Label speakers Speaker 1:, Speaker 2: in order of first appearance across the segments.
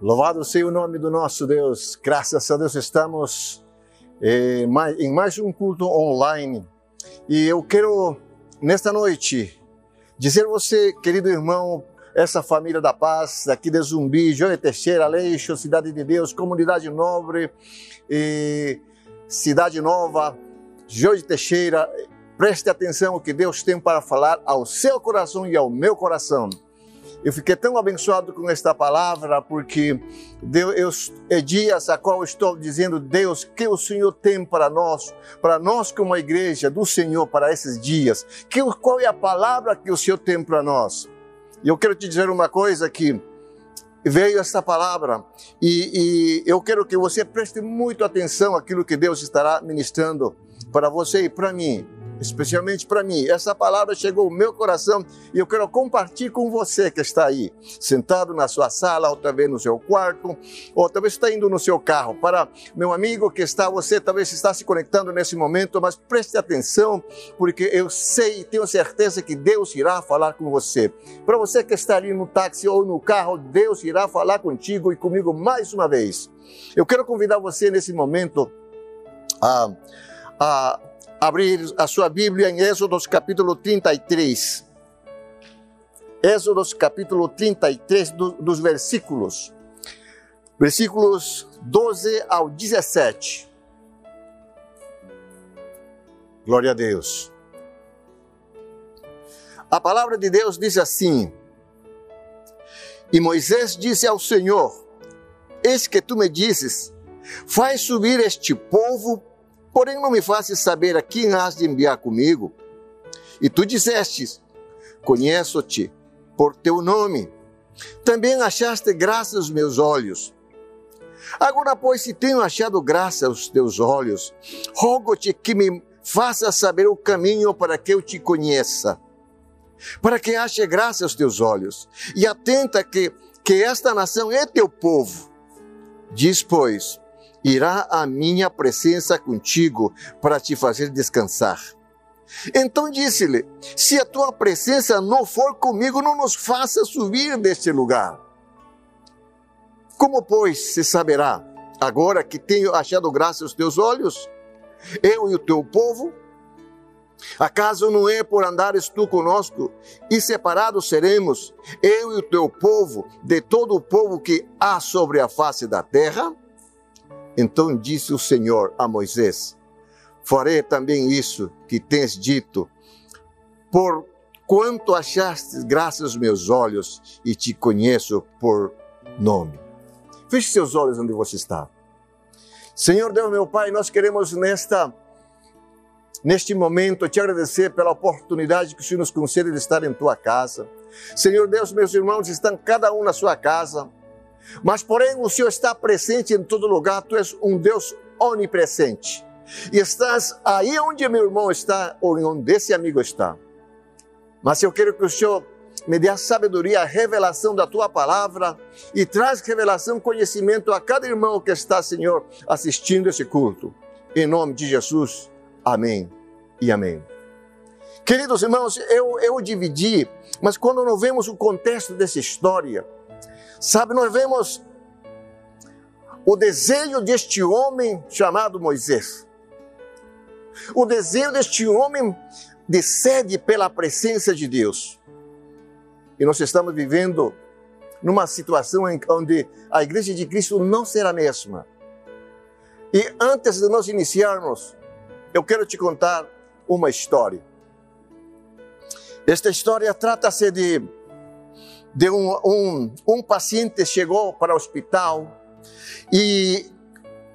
Speaker 1: Louvado seja o nome do nosso Deus. Graças a Deus estamos eh, em mais um culto online. E eu quero, nesta noite, dizer a você, querido irmão, essa família da paz, aqui de Zumbi, Joia Teixeira, Aleixo, Cidade de Deus, Comunidade Nobre, e Cidade Nova, Joia Teixeira, preste atenção o que Deus tem para falar ao seu coração e ao meu coração. Eu fiquei tão abençoado com esta palavra, porque Deus, é dias a qual estou dizendo, Deus, que o Senhor tem para nós, para nós como igreja do Senhor, para esses dias. Que, qual é a palavra que o Senhor tem para nós? E eu quero te dizer uma coisa que veio esta palavra e, e eu quero que você preste muito atenção àquilo que Deus estará ministrando para você e para mim especialmente para mim. Essa palavra chegou ao meu coração e eu quero compartilhar com você que está aí, sentado na sua sala, ou talvez no seu quarto, ou talvez está indo no seu carro. Para meu amigo que está, você talvez está se conectando nesse momento, mas preste atenção, porque eu sei e tenho certeza que Deus irá falar com você. Para você que está ali no táxi ou no carro, Deus irá falar contigo e comigo mais uma vez. Eu quero convidar você nesse momento a, a abrir a sua Bíblia em Êxodos capítulo 33. Êxodos capítulo 33, do, dos versículos, versículos 12 ao 17. Glória a Deus. A palavra de Deus diz assim: E Moisés disse ao Senhor: Eis que tu me dizes, faz subir este povo Porém, não me faças saber a quem has de enviar comigo. E tu dissestes: Conheço-te por teu nome. Também achaste graça aos meus olhos. Agora, pois, se tenho achado graça aos teus olhos, rogo-te que me faças saber o caminho para que eu te conheça, para que ache graça aos teus olhos, e atenta que, que esta nação é teu povo. Diz, pois, irá a minha presença contigo para te fazer descansar. Então disse-lhe: Se a tua presença não for comigo, não nos faça subir deste lugar. Como, pois, se saberá, agora que tenho achado graça aos teus olhos, eu e o teu povo? Acaso não é por andares tu conosco e separados seremos, eu e o teu povo, de todo o povo que há sobre a face da terra? Então disse o Senhor a Moisés: Farei também isso que tens dito, por quanto achaste graças aos meus olhos e te conheço por nome. Feche seus olhos onde você está. Senhor Deus, meu Pai, nós queremos nesta neste momento te agradecer pela oportunidade que o Senhor nos concede de estar em tua casa. Senhor Deus, meus irmãos estão cada um na sua casa. Mas, porém, o Senhor está presente em todo lugar, tu és um Deus onipresente. E estás aí onde meu irmão está, ou onde esse amigo está. Mas eu quero que o Senhor me dê a sabedoria, a revelação da tua palavra e traz revelação, conhecimento a cada irmão que está, Senhor, assistindo esse culto. Em nome de Jesus, amém e amém. Queridos irmãos, eu, eu dividi, mas quando não vemos o contexto dessa história, Sabe, nós vemos o desejo deste homem chamado Moisés. O desejo deste homem de sede pela presença de Deus. E nós estamos vivendo numa situação onde a igreja de Cristo não será a mesma. E antes de nós iniciarmos, eu quero te contar uma história. Esta história trata-se de de um, um, um paciente chegou para o hospital e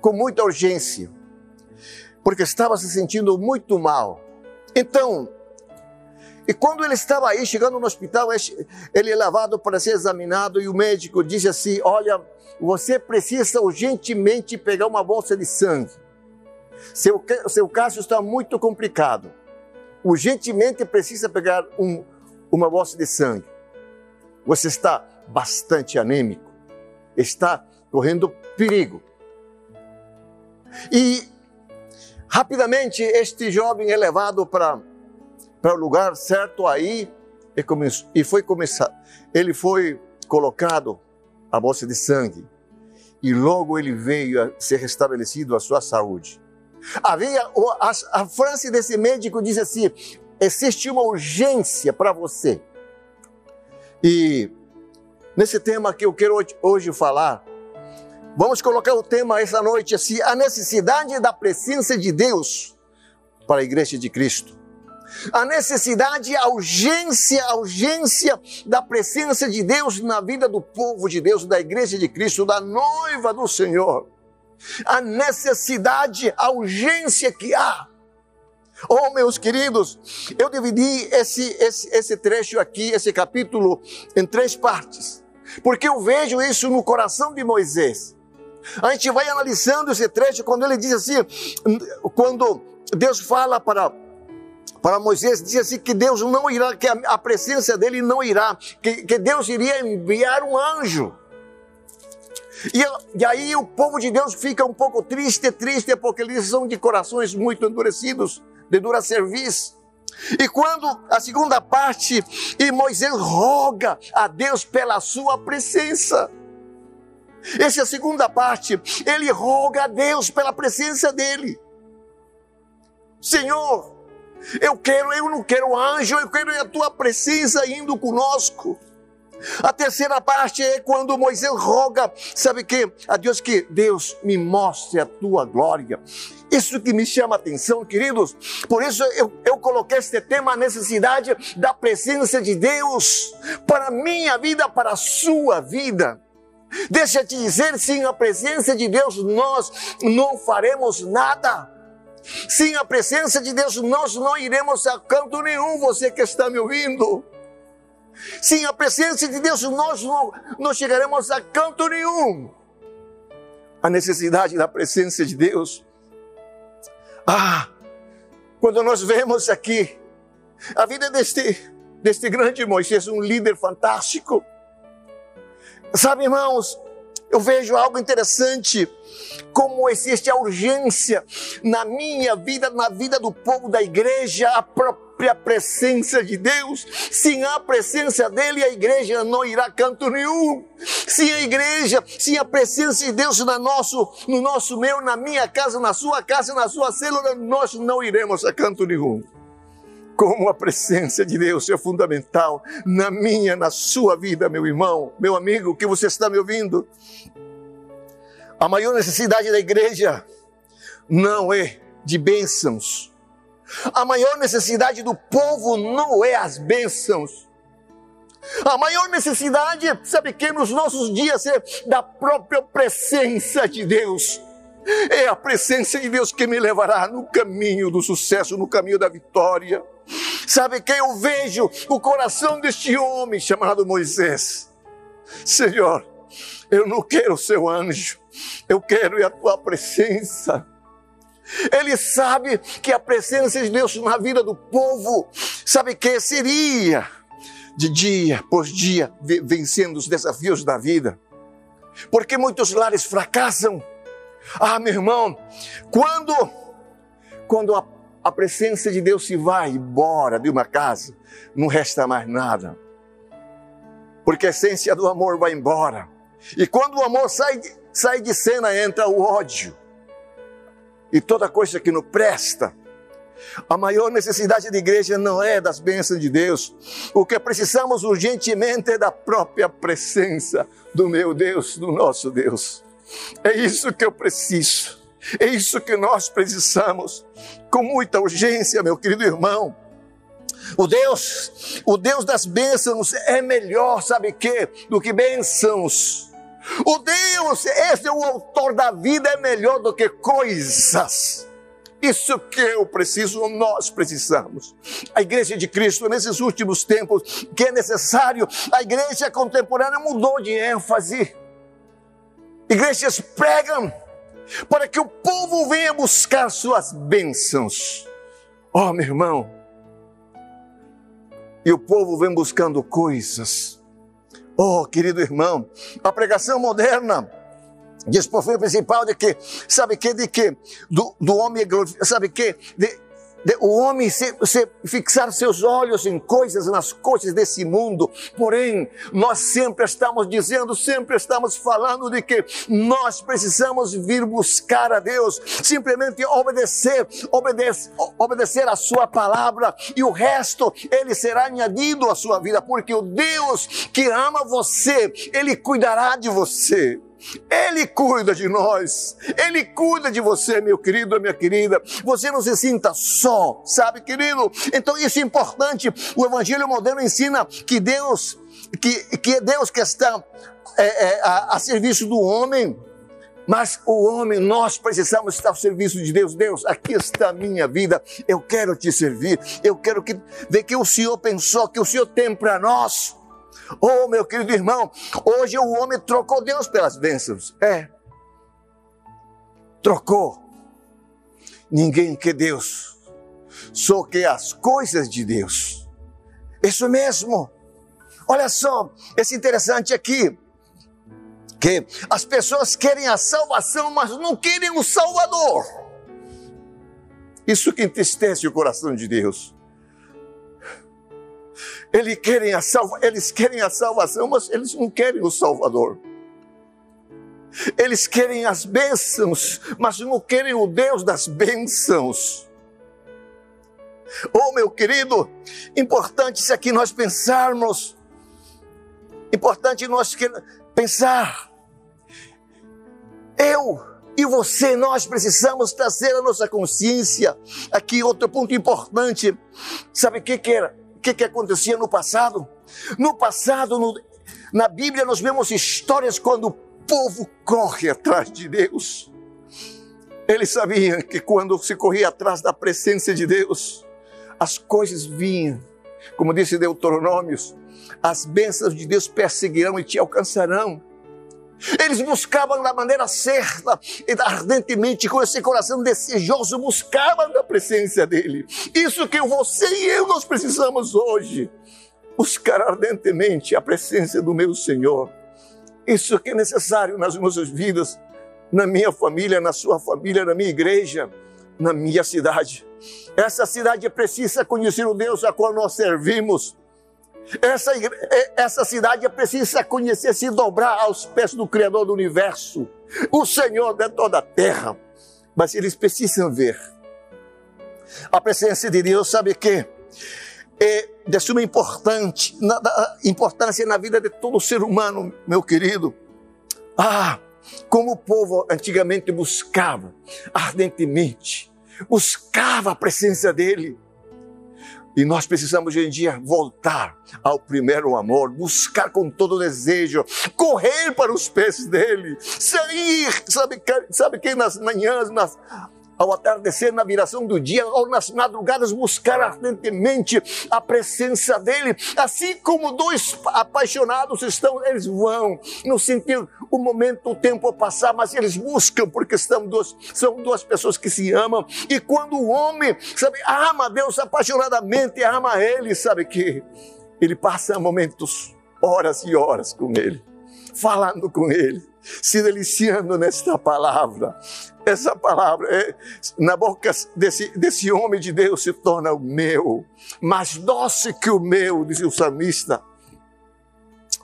Speaker 1: com muita urgência, porque estava se sentindo muito mal. Então, e quando ele estava aí, chegando no hospital, ele é levado para ser examinado e o médico disse assim: Olha, você precisa urgentemente pegar uma bolsa de sangue. Seu, seu caso está muito complicado. Urgentemente precisa pegar um, uma bolsa de sangue. Você está bastante anêmico, está correndo perigo. E rapidamente este jovem é levado para para o lugar certo aí e, come, e foi começar. Ele foi colocado a bolsa de sangue. E logo ele veio a ser restabelecido a sua saúde. Havia a, a frase desse médico diz assim: existe uma urgência para você. E nesse tema que eu quero hoje, falar, vamos colocar o tema essa noite assim: a necessidade da presença de Deus para a igreja de Cristo a necessidade, a urgência, a urgência da presença de Deus na vida do povo de Deus, da igreja de Cristo, da noiva do Senhor. A necessidade, a urgência que há. Oh, meus queridos, eu dividi esse, esse, esse trecho aqui, esse capítulo, em três partes, porque eu vejo isso no coração de Moisés. A gente vai analisando esse trecho quando ele diz assim, quando Deus fala para para Moisés, diz assim que Deus não irá, que a, presença dele não irá, que, que Deus iria enviar um anjo. E, e, aí o povo de Deus fica um pouco triste, triste, porque eles são de corações muito endurecidos, de dura serviço. E quando a segunda parte, e Moisés roga a Deus pela sua presença. Essa é a segunda parte, ele roga a Deus pela presença dele. Senhor, eu quero, eu não quero anjo, eu quero a tua presença indo conosco. A terceira parte é quando Moisés roga, sabe que? A Deus que Deus me mostre a tua glória. Isso que me chama a atenção, queridos. Por isso eu, eu coloquei este tema, a necessidade da presença de Deus para a minha vida, para a sua vida. Deixa eu te dizer, sem a presença de Deus, nós não faremos nada. Sem a presença de Deus, nós não iremos a canto nenhum, você que está me ouvindo. Sem a presença de Deus, nós não, não chegaremos a canto nenhum. A necessidade da presença de Deus. Ah, quando nós vemos aqui a vida deste, deste grande Moisés, um líder fantástico. Sabe, irmãos, eu vejo algo interessante, como existe a urgência na minha vida, na vida do povo da igreja, a própria presença de Deus. Sem a presença dele, a igreja não irá canto nenhum. Sem a igreja, sem a presença de Deus no nosso, no nosso meio, na minha casa, na sua casa, na sua célula, nós não iremos a canto nenhum como a presença de Deus é fundamental na minha, na sua vida, meu irmão, meu amigo, que você está me ouvindo. A maior necessidade da igreja não é de bênçãos. A maior necessidade do povo não é as bênçãos. A maior necessidade, sabe que nos nossos dias é da própria presença de Deus. É a presença de Deus que me levará no caminho do sucesso, no caminho da vitória. Sabe que eu vejo o coração deste homem chamado Moisés. Senhor, eu não quero o seu anjo, eu quero a tua presença. Ele sabe que a presença de Deus na vida do povo, sabe que seria de dia por dia vencendo os desafios da vida. Porque muitos lares fracassam. Ah, meu irmão, quando quando a a presença de Deus se vai embora de uma casa, não resta mais nada. Porque a essência do amor vai embora. E quando o amor sai, sai de cena, entra o ódio. E toda coisa que não presta. A maior necessidade da igreja não é das bênçãos de Deus. O que precisamos urgentemente é da própria presença do meu Deus, do nosso Deus. É isso que eu preciso. É isso que nós precisamos, com muita urgência, meu querido irmão. O Deus, o Deus das bênçãos é melhor, sabe que, do que bênçãos. O Deus, esse é o autor da vida, é melhor do que coisas. Isso que eu preciso, nós precisamos. A igreja de Cristo, nesses últimos tempos, que é necessário, a igreja contemporânea mudou de ênfase. Igrejas pregam para que o povo venha buscar suas bênçãos. Oh, meu irmão, e o povo vem buscando coisas. Oh, querido irmão, a pregação moderna diz por fim principal de que, sabe que, de que, do, do homem, sabe que, de, o homem se, se fixar seus olhos em coisas, nas coisas desse mundo. Porém, nós sempre estamos dizendo, sempre estamos falando de que nós precisamos vir buscar a Deus, simplesmente obedecer, obedecer, obedecer a sua palavra e o resto ele será añadido à sua vida, porque o Deus que ama você, ele cuidará de você. Ele cuida de nós, Ele cuida de você, meu querido, minha querida. Você não se sinta só, sabe, querido? Então isso é importante. O Evangelho moderno ensina que Deus, que, que é Deus que está é, é, a, a serviço do homem. Mas o homem, nós precisamos estar ao serviço de Deus. Deus, aqui está a minha vida. Eu quero te servir. Eu quero que, ver que o Senhor pensou, que o Senhor tem para nós. Oh, meu querido irmão, hoje o homem trocou Deus pelas bênçãos. É. Trocou. Ninguém quer Deus, só que as coisas de Deus. Isso mesmo. Olha só, esse interessante aqui que as pessoas querem a salvação, mas não querem o Salvador. Isso que entristece o coração de Deus. Eles querem a, salva, eles querem a salvação, mas eles não querem o Salvador. Eles querem as bênçãos, mas não querem o Deus das bênçãos. Oh, meu querido, importante isso aqui nós pensarmos, importante nós pensar. Eu e você, nós precisamos trazer a nossa consciência. Aqui outro ponto importante, sabe o que, que era? Que, que acontecia no passado? No passado, no, na Bíblia, nós vemos histórias quando o povo corre atrás de Deus. Eles sabiam que quando se corria atrás da presença de Deus, as coisas vinham. Como disse Deuteronômios, as bênçãos de Deus perseguirão e te alcançarão. Eles buscavam da maneira certa e ardentemente, com esse coração desejoso, buscavam a presença dEle. Isso que você e eu nós precisamos hoje. Buscar ardentemente a presença do meu Senhor. Isso que é necessário nas nossas vidas, na minha família, na sua família, na minha igreja, na minha cidade. Essa cidade precisa conhecer o Deus a qual nós servimos essa, essa cidade precisa conhecer, se dobrar aos pés do Criador do universo, o Senhor de toda a terra. Mas eles precisam ver a presença de Deus, sabe que é de suma na, importância na vida de todo ser humano, meu querido. Ah, como o povo antigamente buscava ardentemente, buscava a presença dele. E nós precisamos hoje em dia voltar ao primeiro amor, buscar com todo desejo, correr para os pés dele, sair, sabe, sabe quem nas manhãs, nas, ao atardecer, na viração do dia, ou nas madrugadas, buscar ardentemente a presença dele. Assim como dois apaixonados estão, eles vão, não sentir o momento, o tempo passar, mas eles buscam, porque são duas, são duas pessoas que se amam. E quando o homem, sabe, ama Deus apaixonadamente, ama Ele, sabe que ele passa momentos, horas e horas com Ele, falando com Ele se deliciando nesta palavra. Essa palavra é, na boca desse, desse homem de Deus se torna o meu, mais doce que o meu, diz o salmista.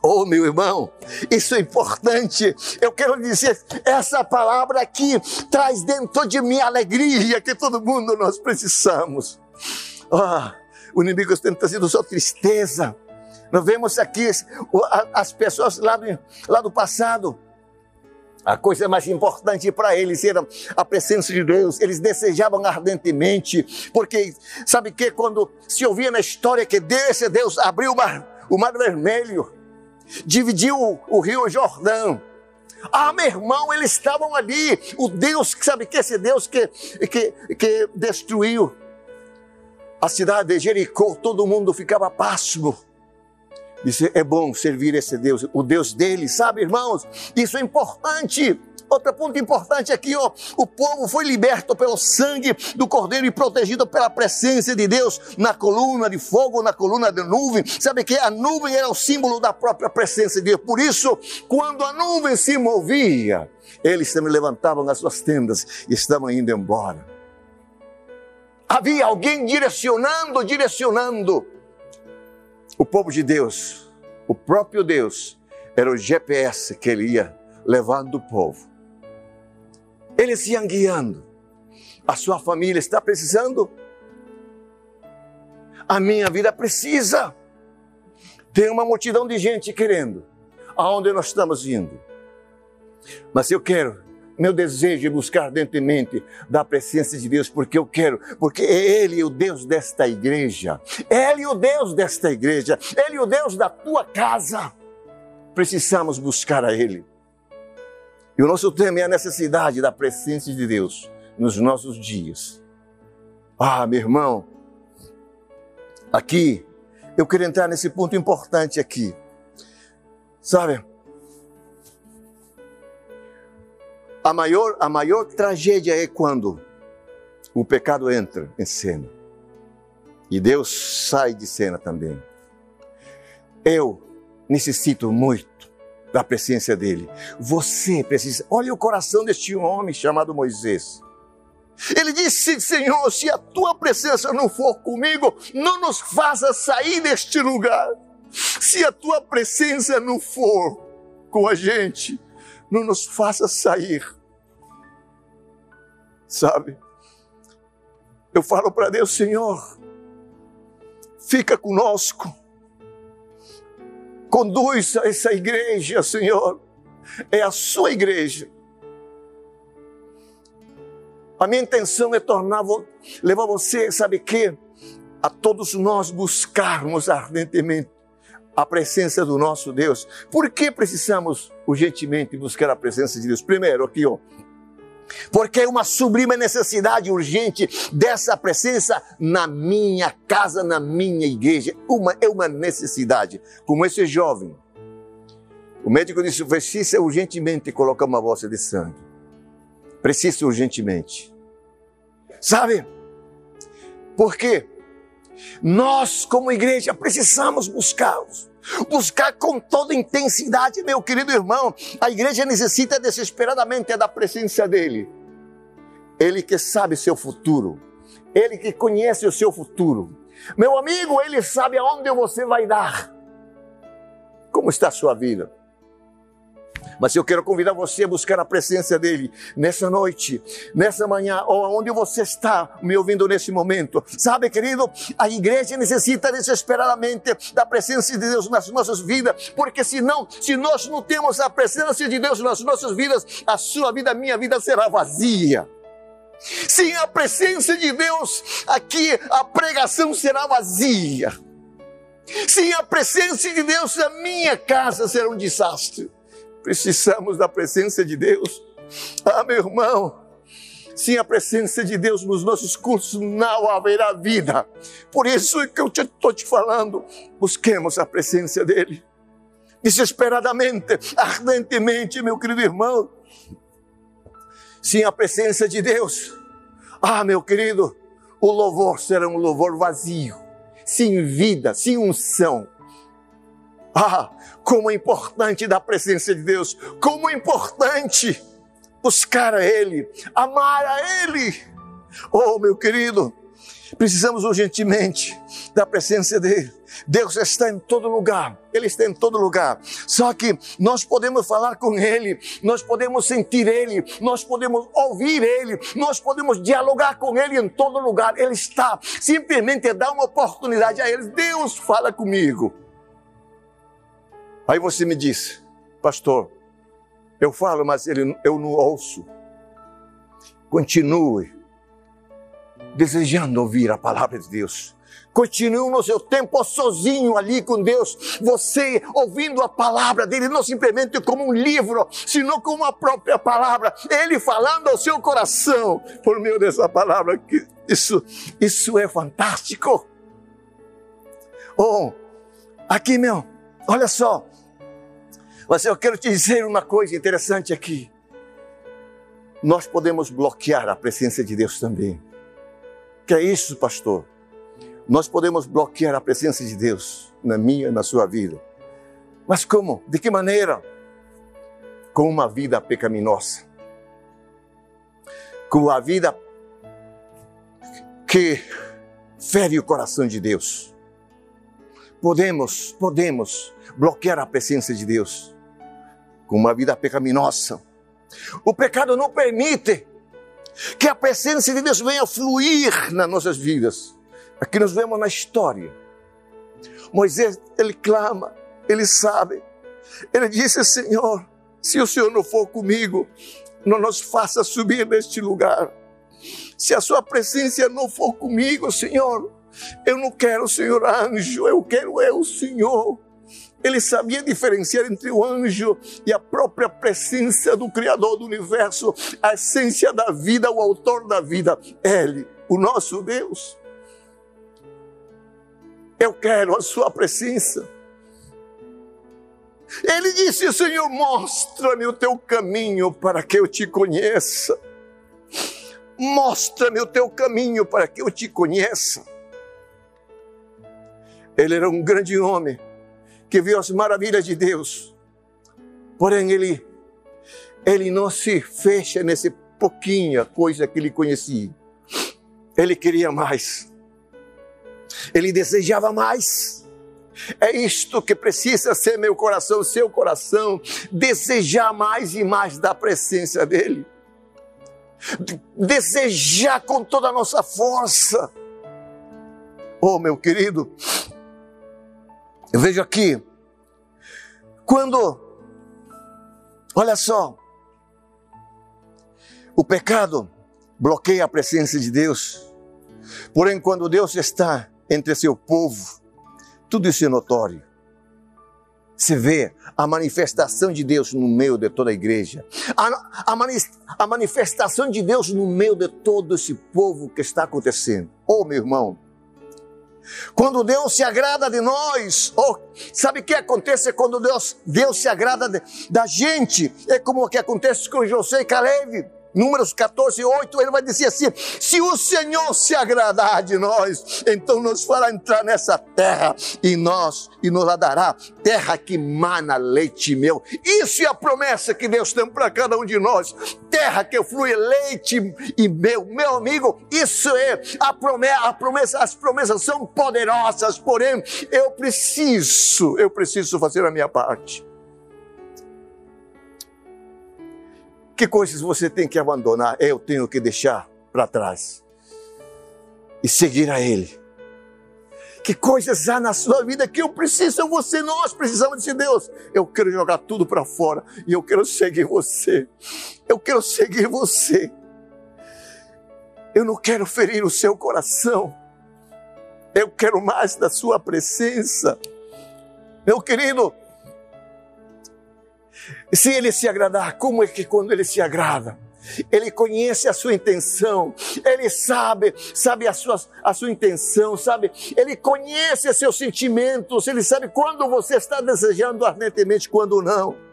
Speaker 1: Oh, meu irmão, isso é importante. Eu quero dizer, essa palavra aqui traz dentro de mim a alegria que todo mundo nós precisamos. Ah, o inimigo tem trazido só tristeza. Nós vemos aqui as pessoas lá do, lá do passado a coisa mais importante para eles era a presença de Deus. Eles desejavam ardentemente, porque sabe que quando se ouvia na história que Deus, Deus abriu o mar, o mar vermelho, dividiu o, o rio Jordão, ah, meu irmão, eles estavam ali. O Deus, sabe que esse Deus que, que, que destruiu a cidade de Jericó, todo mundo ficava pasmo. Disse, é bom servir esse Deus, o Deus dele, sabe, irmãos? Isso é importante. Outro ponto importante aqui, ó, o povo foi liberto pelo sangue do Cordeiro e protegido pela presença de Deus na coluna de fogo, na coluna de nuvem. Sabe que a nuvem era o símbolo da própria presença de Deus. Por isso, quando a nuvem se movia, eles também levantavam as suas tendas e estavam indo embora. Havia alguém direcionando, direcionando o povo de Deus. O próprio Deus era o GPS que ele ia levando o povo. Eles iam guiando. A sua família está precisando? A minha vida precisa. Tem uma multidão de gente querendo. Aonde nós estamos indo? Mas eu quero, meu desejo é buscar ardentemente da presença de Deus, porque eu quero, porque é Ele o Deus desta igreja, é Ele o Deus desta igreja, é Ele o Deus da tua casa. Precisamos buscar a Ele. E o nosso tema é a necessidade da presença de Deus nos nossos dias. Ah, meu irmão, aqui, eu quero entrar nesse ponto importante aqui. Sabe, a maior, a maior tragédia é quando o pecado entra em cena e Deus sai de cena também. Eu necessito muito da presença dele. Você precisa. Olha o coração deste homem chamado Moisés. Ele disse: Senhor, se a tua presença não for comigo, não nos faça sair deste lugar. Se a tua presença não for com a gente, não nos faça sair. Sabe? Eu falo para Deus, Senhor, fica conosco. Conduz essa igreja, Senhor. É a sua igreja. A minha intenção é tornar, levar você, sabe que? A todos nós buscarmos ardentemente a presença do nosso Deus. Por que precisamos urgentemente buscar a presença de Deus? Primeiro, aqui, ó. Porque é uma sublime necessidade urgente dessa presença na minha casa, na minha igreja. Uma, é uma necessidade. Como esse jovem. O médico disse: precisa urgentemente colocar uma bolsa de sangue. Precisa urgentemente. Sabe? Por quê? Nós, como igreja, precisamos buscá-los. Buscar com toda intensidade, meu querido irmão. A igreja necessita desesperadamente da presença dele. Ele que sabe seu futuro. Ele que conhece o seu futuro. Meu amigo, ele sabe aonde você vai dar. Como está a sua vida? Mas eu quero convidar você a buscar a presença dele nessa noite, nessa manhã, ou onde você está me ouvindo nesse momento. Sabe, querido, a igreja necessita desesperadamente da presença de Deus nas nossas vidas, porque senão, se nós não temos a presença de Deus nas nossas vidas, a sua vida, a minha vida será vazia. Sem a presença de Deus, aqui a pregação será vazia. Sem a presença de Deus, a minha casa será um desastre. Precisamos da presença de Deus. Ah, meu irmão, sem a presença de Deus nos nossos cursos não haverá vida. Por isso é que eu estou te, te falando, busquemos a presença dEle. Desesperadamente, ardentemente, meu querido irmão. Sem a presença de Deus, ah, meu querido, o louvor será um louvor vazio, sem vida, sem unção. Ah, como é importante da presença de Deus, como é importante buscar a Ele, amar a Ele. Oh, meu querido, precisamos urgentemente da presença dEle. Deus está em todo lugar, Ele está em todo lugar. Só que nós podemos falar com Ele, nós podemos sentir Ele, nós podemos ouvir Ele, nós podemos dialogar com Ele em todo lugar. Ele está, simplesmente dá uma oportunidade a Ele. Deus fala comigo. Aí você me diz, pastor, eu falo, mas ele, eu não ouço. Continue desejando ouvir a palavra de Deus. Continue no seu tempo sozinho ali com Deus, você ouvindo a palavra dele, não simplesmente como um livro, sino como a própria palavra, ele falando ao seu coração por meio dessa palavra. Que isso, isso é fantástico. Oh, aqui, meu, olha só, mas eu quero te dizer uma coisa interessante aqui. Nós podemos bloquear a presença de Deus também. Que é isso, pastor? Nós podemos bloquear a presença de Deus na minha e na sua vida. Mas como? De que maneira? Com uma vida pecaminosa. Com a vida que fere o coração de Deus. Podemos, podemos bloquear a presença de Deus com uma vida pecaminosa. O pecado não permite que a presença de Deus venha fluir nas nossas vidas. Aqui nós vemos na história. Moisés, ele clama, ele sabe. Ele disse: Senhor, se o Senhor não for comigo, não nos faça subir neste lugar. Se a sua presença não for comigo, Senhor, eu não quero, Senhor, anjo, eu quero eu, Senhor. Ele sabia diferenciar entre o anjo e a própria presença do Criador do universo, a essência da vida, o autor da vida. Ele, o nosso Deus. Eu quero a sua presença. Ele disse: Senhor, mostra-me o teu caminho para que eu te conheça. Mostra-me o teu caminho para que eu te conheça. Ele era um grande homem que viu as maravilhas de Deus. Porém, ele, ele não se fecha nesse pouquinha coisa que ele conhecia. Ele queria mais. Ele desejava mais. É isto que precisa ser meu coração, seu coração, desejar mais e mais da presença dele. Desejar com toda a nossa força. Oh, meu querido, eu vejo aqui, quando, olha só, o pecado bloqueia a presença de Deus, porém, quando Deus está entre seu povo, tudo isso é notório. Você vê a manifestação de Deus no meio de toda a igreja, a, a, mani a manifestação de Deus no meio de todo esse povo que está acontecendo. Oh, meu irmão, quando Deus se agrada de nós, oh, sabe o que acontece quando Deus, Deus se agrada de, da gente? É como o que acontece com José e Caleb. Números 14, 8, ele vai dizer assim: se o Senhor se agradar de nós, então nos fará entrar nessa terra e nós e nos dará terra que mana leite meu. Isso é a promessa que Deus tem para cada um de nós. Terra que flui leite e meu, meu amigo, isso é a promessa, a promessa, as promessas são poderosas, porém eu preciso, eu preciso fazer a minha parte. Que coisas você tem que abandonar? Eu tenho que deixar para trás e seguir a Ele. Que coisas há na sua vida que eu preciso, você, nós precisamos de Deus. Eu quero jogar tudo para fora e eu quero seguir você. Eu quero seguir você. Eu não quero ferir o seu coração. Eu quero mais da sua presença. Meu querido, se ele se agradar, como é que quando ele se agrada? Ele conhece a sua intenção, ele sabe, sabe a sua, a sua intenção, sabe? Ele conhece seus sentimentos, ele sabe quando você está desejando ardentemente, quando não.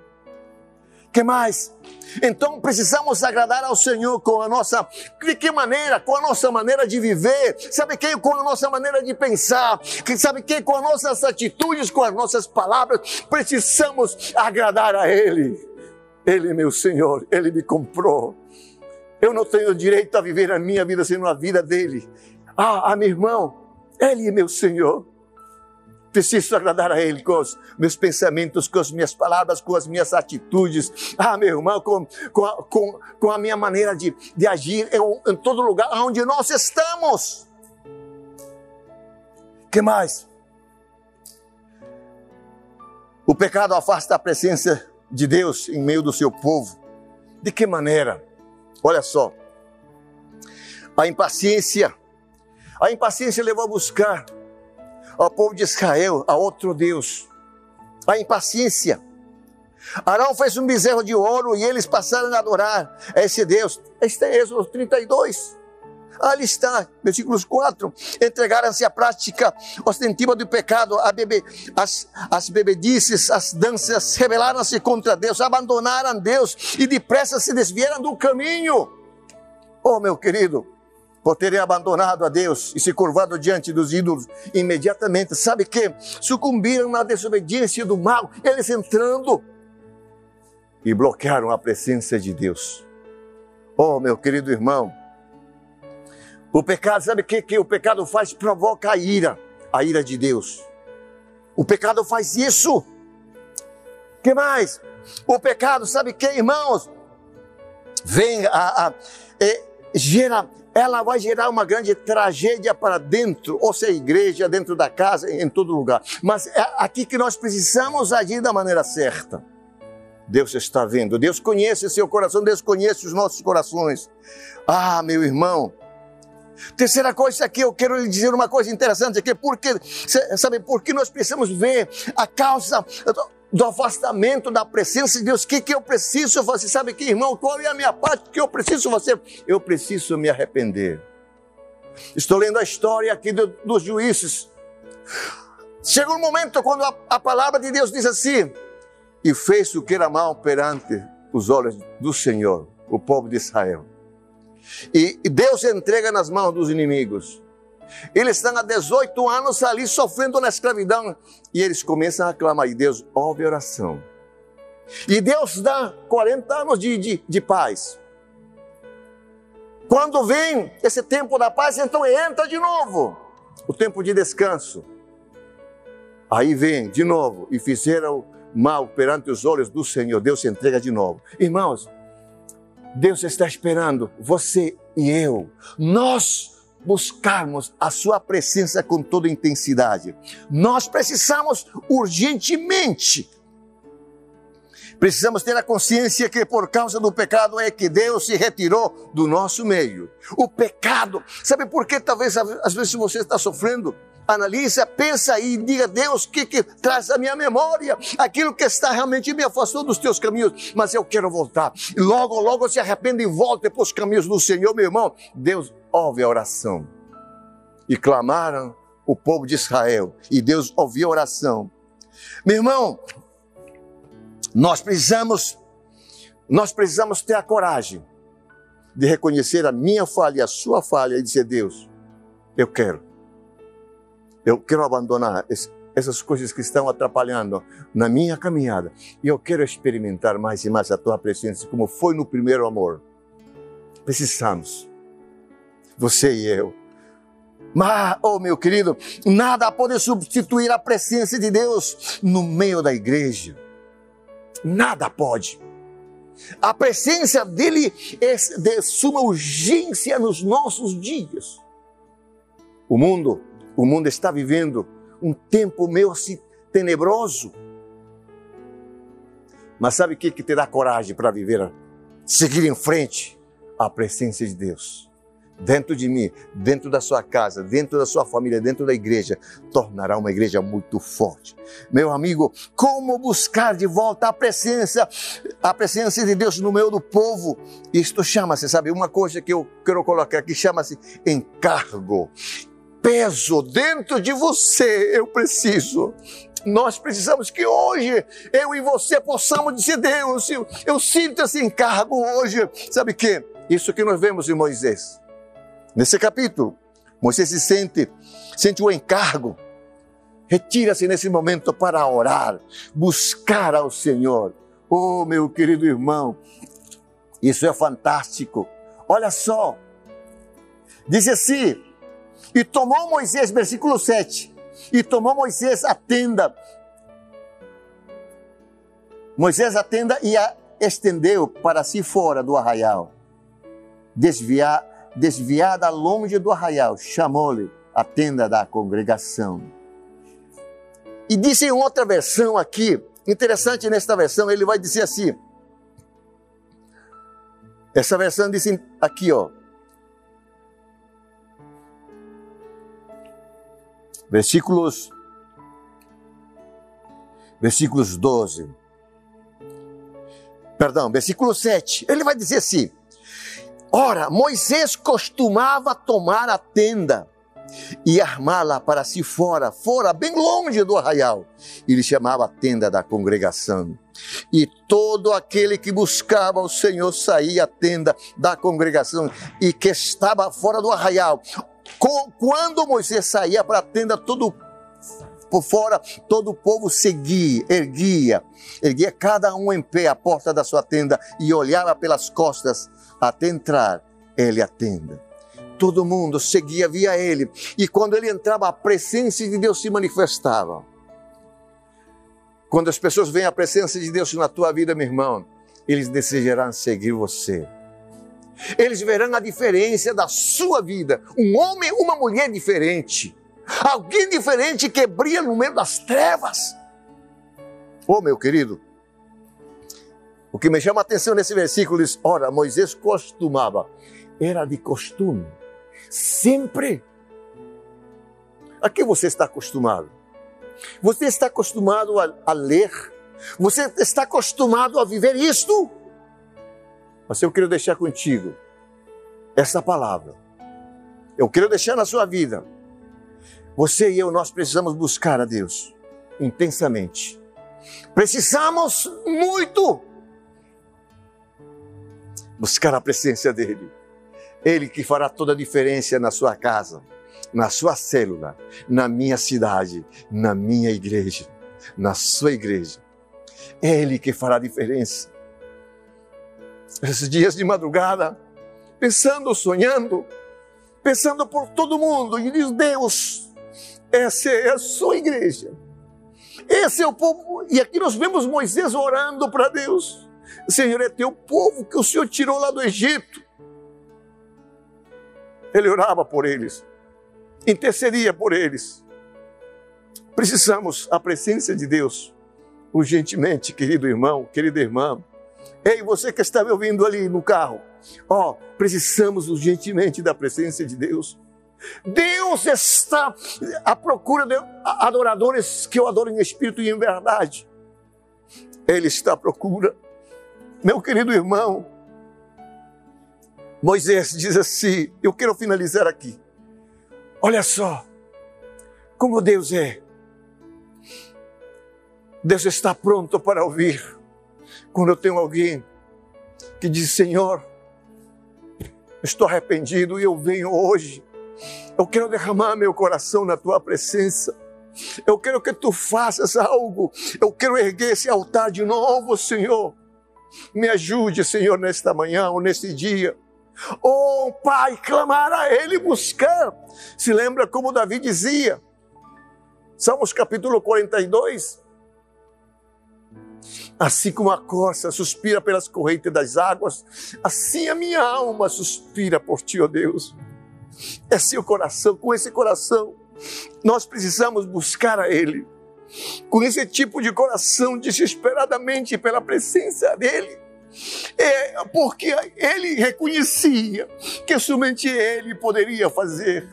Speaker 1: Que mais? Então precisamos agradar ao Senhor com a nossa, de que maneira? Com a nossa maneira de viver, sabe quem? Com a nossa maneira de pensar, sabe quem? Com as nossas atitudes, com as nossas palavras, precisamos agradar a Ele. Ele, meu Senhor, Ele me comprou. Eu não tenho direito a viver a minha vida sendo a vida dele. Ah, ah meu irmão, Ele é meu Senhor. Preciso agradar a Ele com os meus pensamentos, com as minhas palavras, com as minhas atitudes. Ah, meu irmão, com, com, a, com, com a minha maneira de, de agir em, em todo lugar onde nós estamos. que mais? O pecado afasta a presença de Deus em meio do seu povo. De que maneira? Olha só. A impaciência. A impaciência levou a buscar ao povo de Israel a outro Deus. A impaciência. Arão fez um bezerro de ouro e eles passaram a adorar a esse Deus. Este é Êxodo 32. Ali está, versículos 4. Entregaram-se à prática ostentiva do pecado, a bebe, as, as bebedices, as danças, rebelaram-se contra Deus, abandonaram Deus e depressa se desviaram do caminho. Oh, meu querido, por terem abandonado a Deus e se curvado diante dos ídolos, imediatamente, sabe que? Sucumbiram na desobediência do mal, eles entrando e bloquearam a presença de Deus. Oh, meu querido irmão, O pecado, sabe o que, que o pecado faz? Provoca a ira, a ira de Deus. O pecado faz isso. que mais? O pecado, sabe o que, irmãos? Vem a, a é, gera, ela vai gerar uma grande tragédia para dentro, ou seja, igreja, dentro da casa, em todo lugar. Mas é aqui que nós precisamos agir da maneira certa. Deus está vendo, Deus conhece seu coração, Deus conhece os nossos corações. Ah, meu irmão, Terceira coisa aqui, eu quero lhe dizer uma coisa interessante aqui, porque, sabe, porque nós precisamos ver a causa do afastamento da presença de Deus. O que, que eu preciso fazer? Sabe que, irmão, qual é a minha parte? O que eu preciso fazer? Eu preciso me arrepender. Estou lendo a história aqui do, dos juízes. Chega um momento quando a, a palavra de Deus diz assim: e fez o que era mal perante os olhos do Senhor, o povo de Israel. E Deus entrega nas mãos dos inimigos. Eles estão há 18 anos ali sofrendo na escravidão. E eles começam a clamar. E Deus ouve a oração. E Deus dá 40 anos de, de, de paz. Quando vem esse tempo da paz, então entra de novo o tempo de descanso. Aí vem de novo e fizeram mal perante os olhos do Senhor. Deus se entrega de novo. Irmãos, Deus está esperando você e eu, nós buscarmos a sua presença com toda intensidade. Nós precisamos urgentemente Precisamos ter a consciência que por causa do pecado é que Deus se retirou do nosso meio. O pecado, sabe por que talvez às vezes você está sofrendo? Analisa, pensa e diga, Deus, o que, que traz à minha memória aquilo que está realmente me afastou dos teus caminhos, mas eu quero voltar. Logo, logo se arrepende e volta para os caminhos do Senhor, meu irmão. Deus ouve a oração. E clamaram o povo de Israel, e Deus ouviu a oração. Meu irmão, nós precisamos, nós precisamos ter a coragem de reconhecer a minha falha e a sua falha e dizer, Deus, eu quero eu quero abandonar essas coisas que estão atrapalhando na minha caminhada. E eu quero experimentar mais e mais a tua presença, como foi no primeiro amor. Precisamos. Você e eu. Mas, oh meu querido, nada pode substituir a presença de Deus no meio da igreja. Nada pode. A presença dele é de suma urgência nos nossos dias. O mundo o mundo está vivendo um tempo meio assim tenebroso. Mas sabe o que, que te dá coragem para viver? Seguir em frente à presença de Deus. Dentro de mim, dentro da sua casa, dentro da sua família, dentro da igreja, tornará uma igreja muito forte. Meu amigo, como buscar de volta a presença, a presença de Deus no meio do povo? Isto chama-se, sabe, uma coisa que eu quero colocar aqui, chama-se encargo peso dentro de você, eu preciso. Nós precisamos que hoje eu e você possamos dizer, Deus, eu, eu sinto esse encargo hoje. Sabe o que? Isso que nós vemos em Moisés. Nesse capítulo, Moisés se sente, sente o encargo. Retira-se nesse momento para orar, buscar ao Senhor. Oh, meu querido irmão, isso é fantástico. Olha só, diz assim: e tomou Moisés, versículo 7, e tomou Moisés a tenda. Moisés a tenda e a estendeu para si fora do arraial. Desviar, desviada longe do arraial, chamou-lhe a tenda da congregação. E disse em outra versão aqui, interessante nesta versão, ele vai dizer assim. Essa versão diz aqui, ó. Versículos versículos 12. Perdão, versículo 7. Ele vai dizer assim: Ora, Moisés costumava tomar a tenda e armá-la para si fora, fora, bem longe do arraial. Ele chamava a tenda da congregação. E todo aquele que buscava o Senhor saía à tenda da congregação e que estava fora do arraial quando Moisés saía para a tenda, todo por fora, todo o povo seguia, erguia, erguia cada um em pé a porta da sua tenda e olhava pelas costas até entrar ele a tenda. Todo mundo seguia, via ele. E quando ele entrava, a presença de Deus se manifestava. Quando as pessoas veem a presença de Deus na tua vida, meu irmão, eles desejarão seguir você. Eles verão a diferença da sua vida. Um homem, uma mulher diferente. Alguém diferente que brilha no meio das trevas. Oh, meu querido, o que me chama a atenção nesse versículo diz: ora, Moisés costumava, era de costume, sempre. A que você está acostumado? Você está acostumado a, a ler? Você está acostumado a viver isto? Mas eu quero deixar contigo essa palavra. Eu quero deixar na sua vida. Você e eu, nós precisamos buscar a Deus intensamente. Precisamos muito buscar a presença dEle. Ele que fará toda a diferença na sua casa, na sua célula, na minha cidade, na minha igreja, na sua igreja. É Ele que fará a diferença. Esses dias de madrugada, pensando, sonhando, pensando por todo mundo, e diz: Deus, essa é a sua igreja. Esse é o povo. E aqui nós vemos Moisés orando para Deus. Senhor, é teu povo que o Senhor tirou lá do Egito. Ele orava por eles, intercedia por eles. Precisamos a presença de Deus urgentemente, querido irmão, querida irmã. Ei, você que está me ouvindo ali no carro, ó, oh, precisamos urgentemente da presença de Deus. Deus está à procura de adoradores que o adorem em espírito e em verdade. Ele está à procura. Meu querido irmão, Moisés diz assim: Eu quero finalizar aqui. Olha só, como Deus é. Deus está pronto para ouvir. Quando eu tenho alguém que diz: Senhor, estou arrependido e eu venho hoje. Eu quero derramar meu coração na tua presença. Eu quero que tu faças algo. Eu quero erguer esse altar de novo, Senhor. Me ajude, Senhor, nesta manhã ou neste dia. Oh, Pai, clamar a Ele, buscar. Se lembra como Davi dizia? Salmos capítulo 42. Assim como a corça suspira pelas correntes das águas, assim a minha alma suspira por ti, ó oh Deus. É seu coração, com esse coração, nós precisamos buscar a Ele. Com esse tipo de coração, desesperadamente pela presença dEle é porque ele reconhecia que somente ele poderia fazer.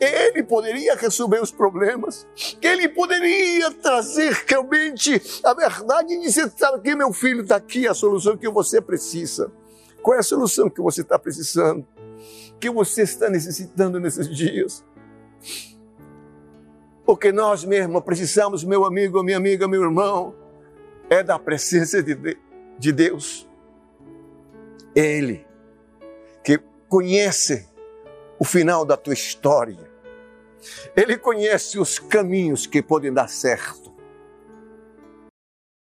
Speaker 1: Ele poderia resolver os problemas, ele poderia trazer realmente a verdade e dizer: sabe que meu filho está aqui, a solução que você precisa. Qual é a solução que você está precisando? Que você está necessitando nesses dias? Porque nós mesmos precisamos, meu amigo, minha amiga, meu irmão, é da presença de, de Deus. Ele que conhece o final da tua história. Ele conhece os caminhos que podem dar certo.